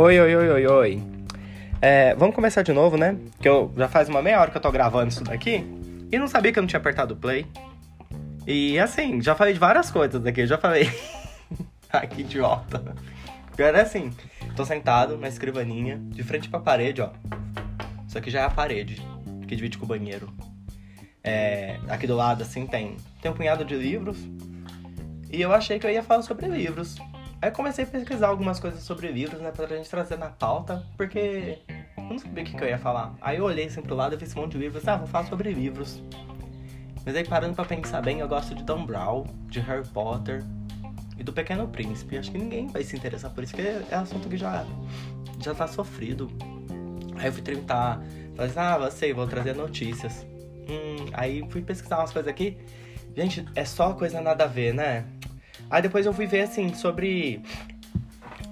Oi, oi, oi, oi, oi. É, vamos começar de novo, né? Que eu já faz uma meia hora que eu tô gravando isso daqui e não sabia que eu não tinha apertado o play. E assim, já falei de várias coisas aqui, já falei. Ai, que idiota. Era assim, tô sentado na escrivaninha, de frente pra parede, ó. Isso aqui já é a parede, que divide com o banheiro. É, aqui do lado, assim, tem, tem um punhado de livros. E eu achei que eu ia falar sobre livros. Aí comecei a pesquisar algumas coisas sobre livros, né, pra gente trazer na pauta, porque eu não sabia o que, que eu ia falar. Aí eu olhei assim pro lado e vi esse monte de livros, ah, vou falar sobre livros. Mas aí parando pra pensar bem, eu gosto de Dan Brown, de Harry Potter e do Pequeno Príncipe. Acho que ninguém vai se interessar por isso, porque é assunto que já, já tá sofrido. Aí eu fui tentar, falei assim, ah, sei, vou trazer notícias. Hum, aí fui pesquisar umas coisas aqui. Gente, é só coisa nada a ver, né? Aí depois eu fui ver, assim, sobre...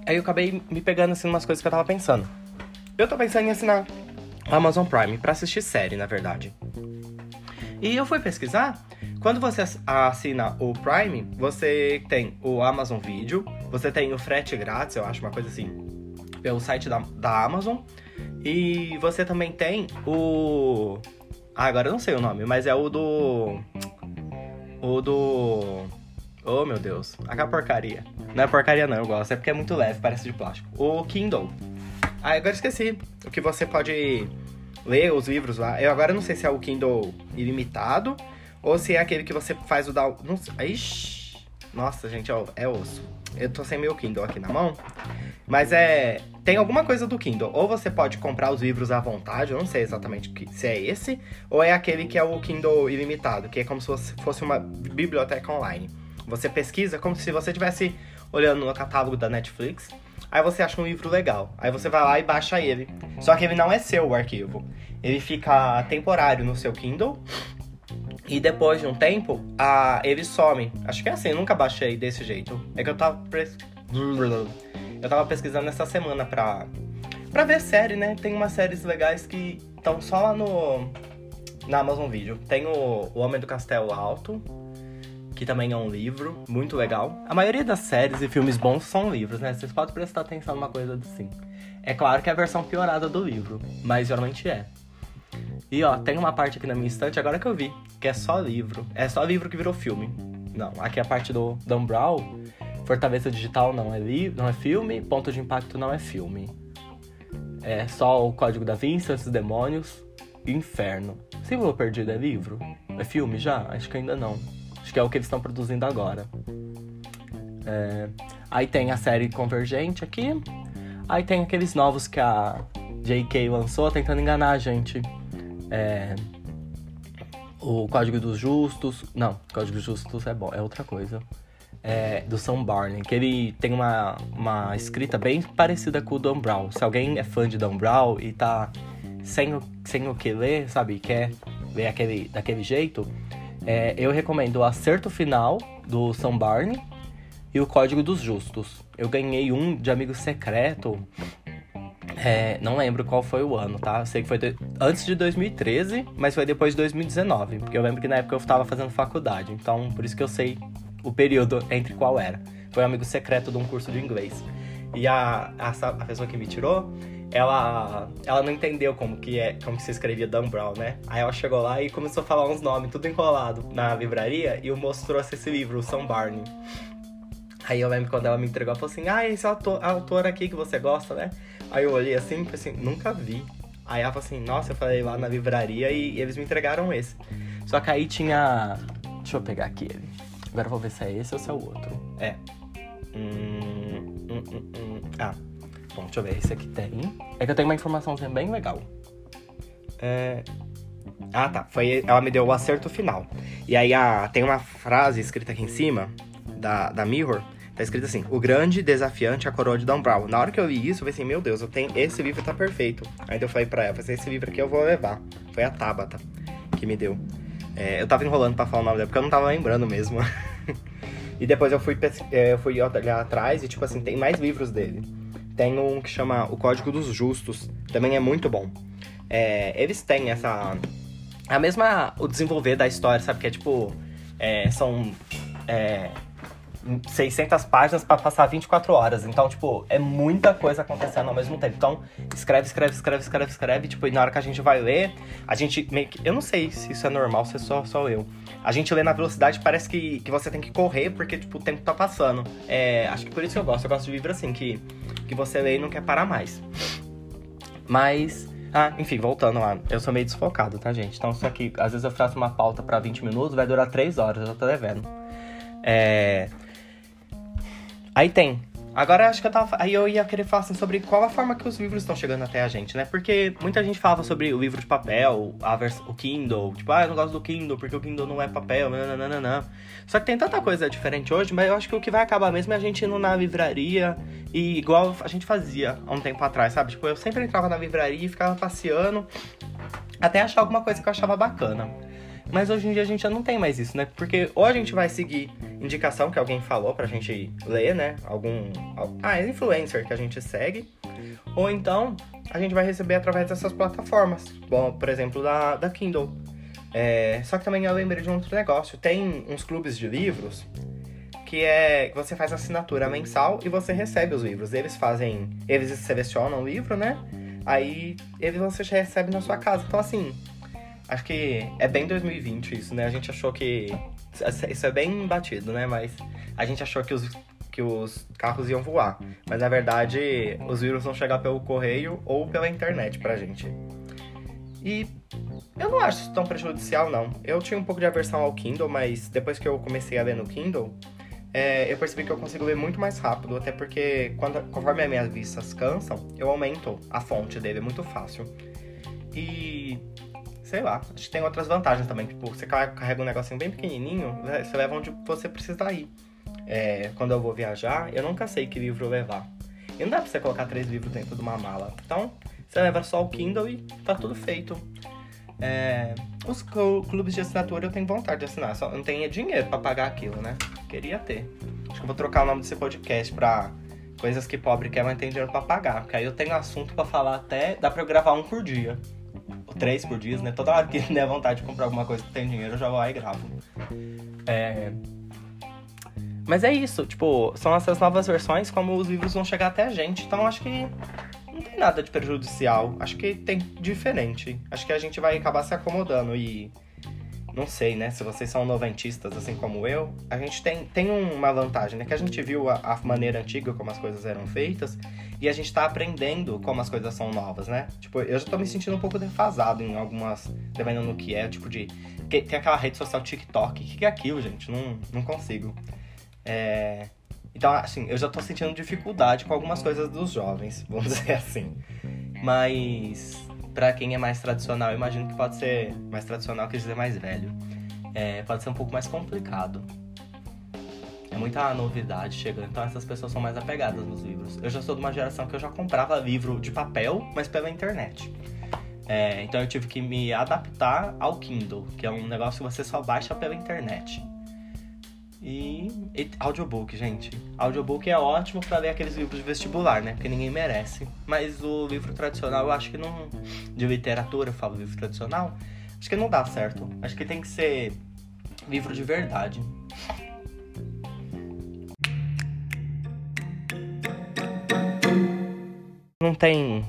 Aí eu acabei me pegando, assim, umas coisas que eu tava pensando. Eu tô pensando em assinar Amazon Prime pra assistir série, na verdade. E eu fui pesquisar. Quando você assina o Prime, você tem o Amazon Video, você tem o frete grátis, eu acho uma coisa assim, pelo site da, da Amazon. E você também tem o. Ah, agora eu não sei o nome, mas é o do. O do. Oh meu Deus, aquela porcaria. Não é porcaria não, eu gosto, é porque é muito leve, parece de plástico. O Kindle. Ah, agora esqueci. O que você pode ler os livros lá. Eu agora não sei se é o Kindle ilimitado ou se é aquele que você faz o da. Não sei. Ixi. Nossa, gente, ó, é osso. Eu tô sem meu Kindle aqui na mão. Mas é. Tem alguma coisa do Kindle. Ou você pode comprar os livros à vontade, eu não sei exatamente se é esse, ou é aquele que é o Kindle ilimitado, que é como se fosse uma biblioteca online. Você pesquisa como se você estivesse olhando no catálogo da Netflix. Aí você acha um livro legal. Aí você vai lá e baixa ele. Só que ele não é seu o arquivo. Ele fica temporário no seu Kindle. E depois de um tempo, a, ele some. Acho que é assim, eu nunca baixei desse jeito. É que eu tava. Pres... Eu tava pesquisando essa semana pra, pra ver série, né? Tem umas séries legais que estão só lá no. Na Amazon Video. Tem o, o Homem do Castelo Alto, que também é um livro muito legal. A maioria das séries e filmes bons são livros, né? Vocês podem prestar atenção numa coisa assim. É claro que é a versão piorada do livro, mas geralmente é. E ó, tem uma parte aqui na minha estante, agora que eu vi, que é só livro. É só livro que virou filme. Não, aqui é a parte do Dan Brown. Fortaleza Digital não é, li não é filme, Ponto de Impacto não é filme. É só o Código da Vinci, Os Demônios Inferno. Símbolo Perdido é livro? É filme já? Acho que ainda não. Acho que é o que eles estão produzindo agora. É... Aí tem a série Convergente aqui. Aí tem aqueles novos que a J.K. lançou tentando enganar a gente. É... O Código dos Justos. Não, Código dos Justos é bom, é outra coisa. É, do Sam Barney, que ele tem uma, uma escrita bem parecida com o Dan Brown. Se alguém é fã de Dan Brown e tá sem o, sem o que ler, sabe, quer ler aquele, daquele jeito, é, eu recomendo o Acerto Final, do Sam Barney, e o Código dos Justos. Eu ganhei um de amigo secreto é, não lembro qual foi o ano, tá? Sei que foi de... antes de 2013, mas foi depois de 2019. Porque eu lembro que na época eu estava fazendo faculdade. Então, por isso que eu sei o período entre qual era. Foi amigo secreto de um curso de inglês. E a, a, a pessoa que me tirou, ela, ela não entendeu como que, é, como que se escrevia Dan Brown, né? Aí ela chegou lá e começou a falar uns nomes, tudo enrolado, na livraria. E o moço trouxe esse livro, o Sam Barney. Aí eu lembro quando ela me entregou, ela falou assim: Ah, esse autor, autor aqui que você gosta, né? Aí eu olhei assim e assim, nunca vi. Aí ela falou assim, nossa, eu falei lá na livraria e eles me entregaram esse. Só que aí tinha. Deixa eu pegar aqui ele. Agora eu vou ver se é esse ou se é o outro. É. Hum, hum, hum, hum. Ah, bom, deixa eu ver. Esse aqui tem. É que eu tenho uma informaçãozinha bem legal. É. Ah, tá. Foi, ela me deu o acerto final. E aí a, tem uma frase escrita aqui em cima da, da Mirror Tá escrito assim: O grande desafiante, a coroa de Dan Brown. Na hora que eu li isso, eu assim: Meu Deus, eu tenho esse livro tá perfeito. Aí eu falei pra ela: assim, Esse livro aqui eu vou levar. Foi a Tabata que me deu. É, eu tava enrolando pra falar o nome dela porque eu não tava lembrando mesmo. e depois eu fui, é, eu fui olhar atrás e, tipo assim, tem mais livros dele. Tem um que chama O Código dos Justos, também é muito bom. É, eles têm essa. A mesma. O desenvolver da história, sabe? Que é tipo. É, são. É, 600 páginas para passar 24 horas. Então, tipo, é muita coisa acontecendo ao mesmo tempo. Então, escreve, escreve, escreve, escreve, escreve. Tipo, e na hora que a gente vai ler, a gente meio que. Eu não sei se isso é normal, se é só, só eu. A gente lê na velocidade, parece que, que você tem que correr, porque, tipo, o tempo tá passando. É, acho que por isso que eu gosto. Eu gosto de livro assim, que, que você lê e não quer parar mais. Mas. Ah, enfim, voltando lá. Eu sou meio desfocado, tá, gente? Então, isso aqui, às vezes eu faço uma pauta para 20 minutos, vai durar 3 horas, eu tô devendo. É. Aí tem. Agora acho que eu tava. Aí eu ia querer falar assim, sobre qual a forma que os livros estão chegando até a gente, né? Porque muita gente falava sobre o livro de papel, a vers... o Kindle. Tipo, ah, eu não gosto do Kindle porque o Kindle não é papel, nananana. Só que tem tanta coisa diferente hoje, mas eu acho que o que vai acabar mesmo é a gente indo na livraria e igual a gente fazia há um tempo atrás, sabe? Tipo, eu sempre entrava na livraria e ficava passeando até achar alguma coisa que eu achava bacana. Mas hoje em dia a gente já não tem mais isso, né? Porque ou a gente vai seguir indicação que alguém falou pra gente ler, né? Algum. Ah, é influencer que a gente segue. Ou então a gente vai receber através dessas plataformas. Bom, por exemplo, da, da Kindle. É, só que também eu lembrei de um outro negócio. Tem uns clubes de livros que é que você faz assinatura mensal e você recebe os livros. Eles fazem. Eles selecionam o livro, né? Aí eles você recebe na sua casa. Então assim, Acho que é bem 2020 isso, né? A gente achou que. Isso é bem batido, né? Mas a gente achou que os, que os carros iam voar. Mas na verdade, os vírus vão chegar pelo correio ou pela internet pra gente. E eu não acho isso tão prejudicial, não. Eu tinha um pouco de aversão ao Kindle, mas depois que eu comecei a ler no Kindle, é, eu percebi que eu consigo ler muito mais rápido, até porque quando, conforme as minhas vistas cansam, eu aumento a fonte dele, é muito fácil. E sei lá, acho que tem outras vantagens também. Tipo, você carrega um negocinho bem pequenininho, você leva onde você precisa ir. É, quando eu vou viajar, eu nunca sei que livro levar. E não dá pra você colocar três livros dentro de uma mala. Então, você leva só o Kindle e tá tudo feito. É, os clubes de assinatura eu tenho vontade de assinar, só não tenho dinheiro para pagar aquilo, né? Queria ter. Acho que eu vou trocar o nome desse podcast pra coisas que pobre quer, mas tem dinheiro pra pagar. Porque aí eu tenho assunto para falar até. Dá pra eu gravar um por dia três por dia, né? Toda hora que der vontade de comprar alguma coisa que tem dinheiro, eu já vou lá e gravo. É... Mas é isso, tipo, são essas novas versões como os livros vão chegar até a gente. Então acho que não tem nada de prejudicial. Acho que tem diferente. Acho que a gente vai acabar se acomodando e não sei, né? Se vocês são noventistas, assim como eu, a gente tem, tem uma vantagem, né? Que a gente viu a, a maneira antiga como as coisas eram feitas e a gente tá aprendendo como as coisas são novas, né? Tipo, eu já tô me sentindo um pouco defasado em algumas, dependendo do que é, tipo de. Tem aquela rede social TikTok. O que é aquilo, gente? Não, não consigo. É. Então, assim, eu já tô sentindo dificuldade com algumas coisas dos jovens, vamos dizer assim. Mas para quem é mais tradicional, imagino que pode ser mais tradicional, quer dizer mais velho. É, pode ser um pouco mais complicado. É muita novidade chegando, então essas pessoas são mais apegadas nos livros. Eu já sou de uma geração que eu já comprava livro de papel, mas pela internet. É, então eu tive que me adaptar ao Kindle, que é um negócio que você só baixa pela internet. E, e audiobook, gente. Audiobook é ótimo para ler aqueles livros de vestibular, né? Porque ninguém merece. Mas o livro tradicional, eu acho que não. De literatura, eu falo livro tradicional. Acho que não dá certo. Acho que tem que ser livro de verdade. Não tem.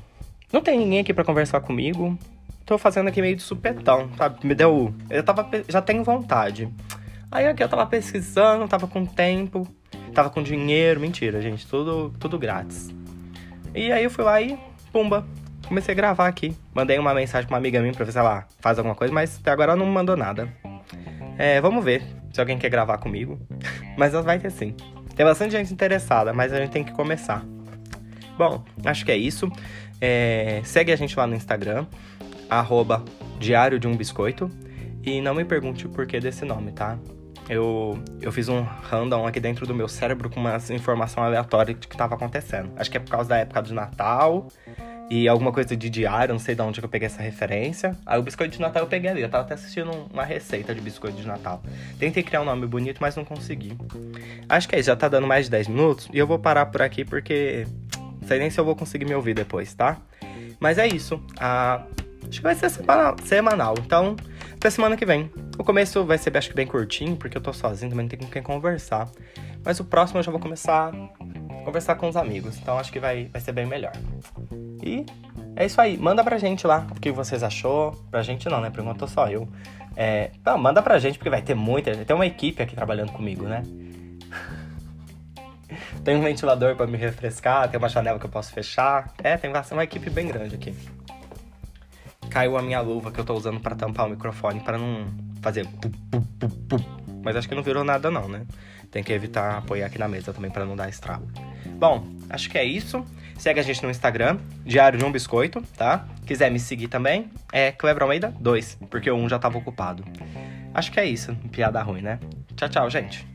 Não tem ninguém aqui para conversar comigo. Tô fazendo aqui meio de supetão, sabe? Me deu. Eu tava. Já tenho vontade. Aí aqui eu tava pesquisando, tava com tempo, tava com dinheiro, mentira, gente, tudo, tudo grátis. E aí eu fui lá e, pumba, comecei a gravar aqui. Mandei uma mensagem pra uma amiga minha pra ver se ela faz alguma coisa, mas até agora ela não mandou nada. É, vamos ver se alguém quer gravar comigo. mas vai ter sim. Tem bastante gente interessada, mas a gente tem que começar. Bom, acho que é isso. É, segue a gente lá no Instagram, arroba Diário de um Biscoito. E não me pergunte o porquê desse nome, tá? Eu, eu fiz um random aqui dentro do meu cérebro com umas informações aleatórias de que estava acontecendo. Acho que é por causa da época do Natal e alguma coisa de diário, não sei de onde que eu peguei essa referência. Aí o biscoito de Natal eu peguei ali, eu tava até assistindo uma receita de biscoito de Natal. Tentei criar um nome bonito, mas não consegui. Acho que é isso, já tá dando mais de 10 minutos e eu vou parar por aqui porque sei nem se eu vou conseguir me ouvir depois, tá? Mas é isso. A... Acho que vai ser semanal. Então, até semana que vem. O começo vai ser, acho que bem curtinho, porque eu tô sozinho, também não tem com quem conversar. Mas o próximo eu já vou começar a conversar com os amigos. Então acho que vai, vai ser bem melhor. E é isso aí. Manda pra gente lá o que vocês achou. Pra gente não, né? Perguntou só eu. É, não, manda pra gente, porque vai ter muita. Tem uma equipe aqui trabalhando comigo, né? tem um ventilador para me refrescar, tem uma janela que eu posso fechar. É, tem uma equipe bem grande aqui. Caiu a minha luva que eu tô usando para tampar o microfone para não fazer pu, pu, pu, pu. Mas acho que não virou nada não, né? Tem que evitar apoiar aqui na mesa também para não dar estrago. Bom, acho que é isso. Segue a gente no Instagram, Diário de um Biscoito, tá? Quiser me seguir também, é Cleber Almeida 2, porque o 1 já tava ocupado. Acho que é isso. Piada ruim, né? Tchau, tchau, gente.